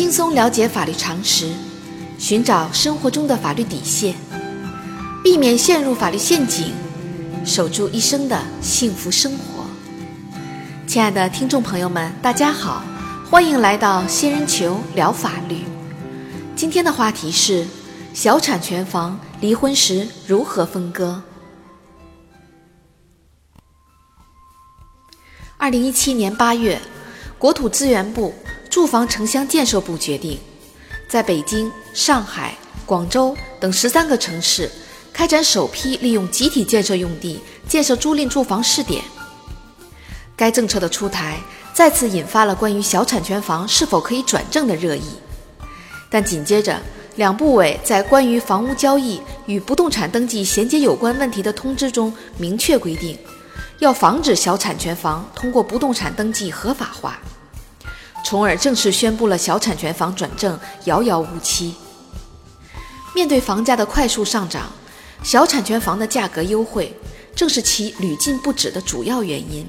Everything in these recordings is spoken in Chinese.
轻松了解法律常识，寻找生活中的法律底线，避免陷入法律陷阱，守住一生的幸福生活。亲爱的听众朋友们，大家好，欢迎来到仙人球聊法律。今天的话题是小产权房离婚时如何分割。二零一七年八月，国土资源部。住房城乡建设部决定，在北京、上海、广州等十三个城市开展首批利用集体建设用地建设租赁住房试点。该政策的出台，再次引发了关于小产权房是否可以转正的热议。但紧接着，两部委在关于房屋交易与不动产登记衔接有关问题的通知中明确规定，要防止小产权房通过不动产登记合法化。从而正式宣布了小产权房转正遥遥无期。面对房价的快速上涨，小产权房的价格优惠正是其屡禁不止的主要原因。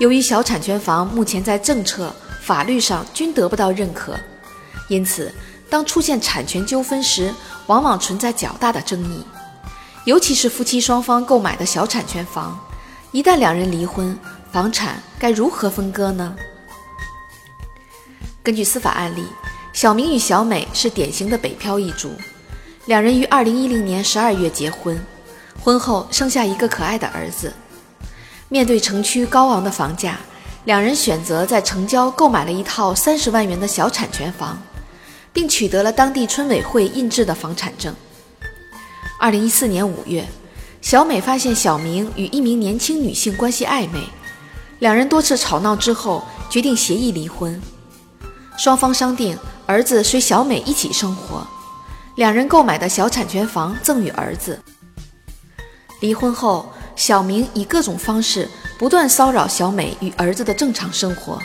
由于小产权房目前在政策、法律上均得不到认可，因此当出现产权纠纷时，往往存在较大的争议。尤其是夫妻双方购买的小产权房，一旦两人离婚，房产该如何分割呢？根据司法案例，小明与小美是典型的北漂一族，两人于二零一零年十二月结婚，婚后生下一个可爱的儿子。面对城区高昂的房价，两人选择在城郊购买了一套三十万元的小产权房，并取得了当地村委会印制的房产证。二零一四年五月，小美发现小明与一名年轻女性关系暧昧，两人多次吵闹之后，决定协议离婚。双方商定，儿子随小美一起生活，两人购买的小产权房赠与儿子。离婚后，小明以各种方式不断骚扰小美与儿子的正常生活，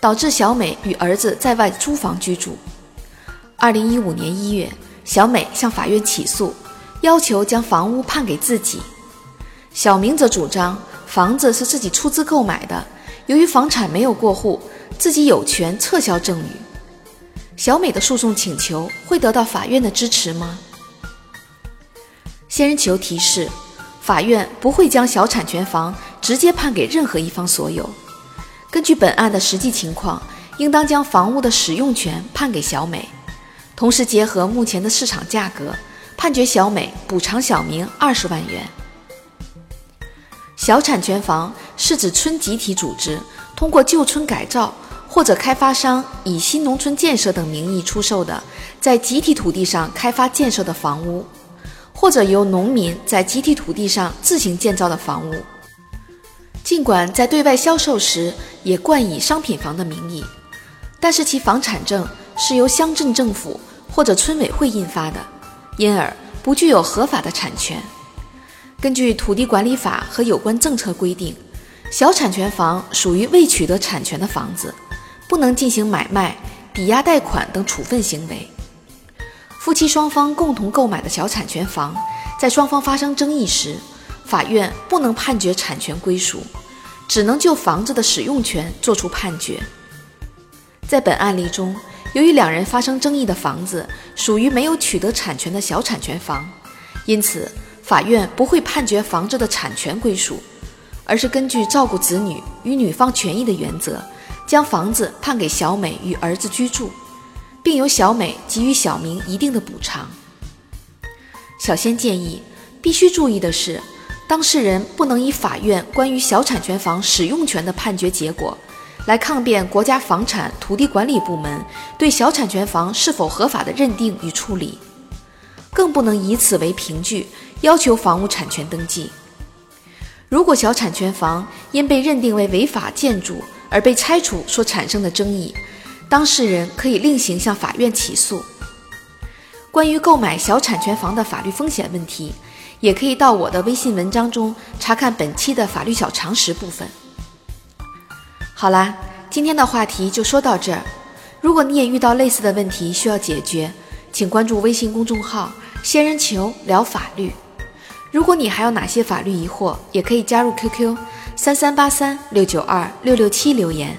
导致小美与儿子在外租房居住。二零一五年一月，小美向法院起诉，要求将房屋判给自己。小明则主张房子是自己出资购买的，由于房产没有过户。自己有权撤销赠与。小美的诉讼请求会得到法院的支持吗？仙人球提示：法院不会将小产权房直接判给任何一方所有。根据本案的实际情况，应当将房屋的使用权判给小美，同时结合目前的市场价格，判决小美补偿小明二十万元。小产权房是指村集体组织通过旧村改造。或者开发商以新农村建设等名义出售的，在集体土地上开发建设的房屋，或者由农民在集体土地上自行建造的房屋。尽管在对外销售时也冠以商品房的名义，但是其房产证是由乡镇政府或者村委会印发的，因而不具有合法的产权。根据土地管理法和有关政策规定，小产权房属于未取得产权的房子。不能进行买卖、抵押贷款等处分行为。夫妻双方共同购买的小产权房，在双方发生争议时，法院不能判决产权归属，只能就房子的使用权作出判决。在本案例中，由于两人发生争议的房子属于没有取得产权的小产权房，因此法院不会判决房子的产权归属，而是根据照顾子女与女方权益的原则。将房子判给小美与儿子居住，并由小美给予小明一定的补偿。小仙建议，必须注意的是，当事人不能以法院关于小产权房使用权的判决结果，来抗辩国家房产土地管理部门对小产权房是否合法的认定与处理，更不能以此为凭据要求房屋产权登记。如果小产权房因被认定为违法建筑，而被拆除所产生的争议，当事人可以另行向法院起诉。关于购买小产权房的法律风险问题，也可以到我的微信文章中查看本期的法律小常识部分。好啦，今天的话题就说到这儿。如果你也遇到类似的问题需要解决，请关注微信公众号“仙人球聊法律”。如果你还有哪些法律疑惑，也可以加入 QQ。三三八三六九二六六七留言，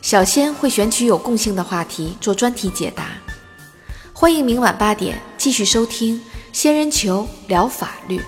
小仙会选取有共性的话题做专题解答。欢迎明晚八点继续收听《仙人球聊法律》。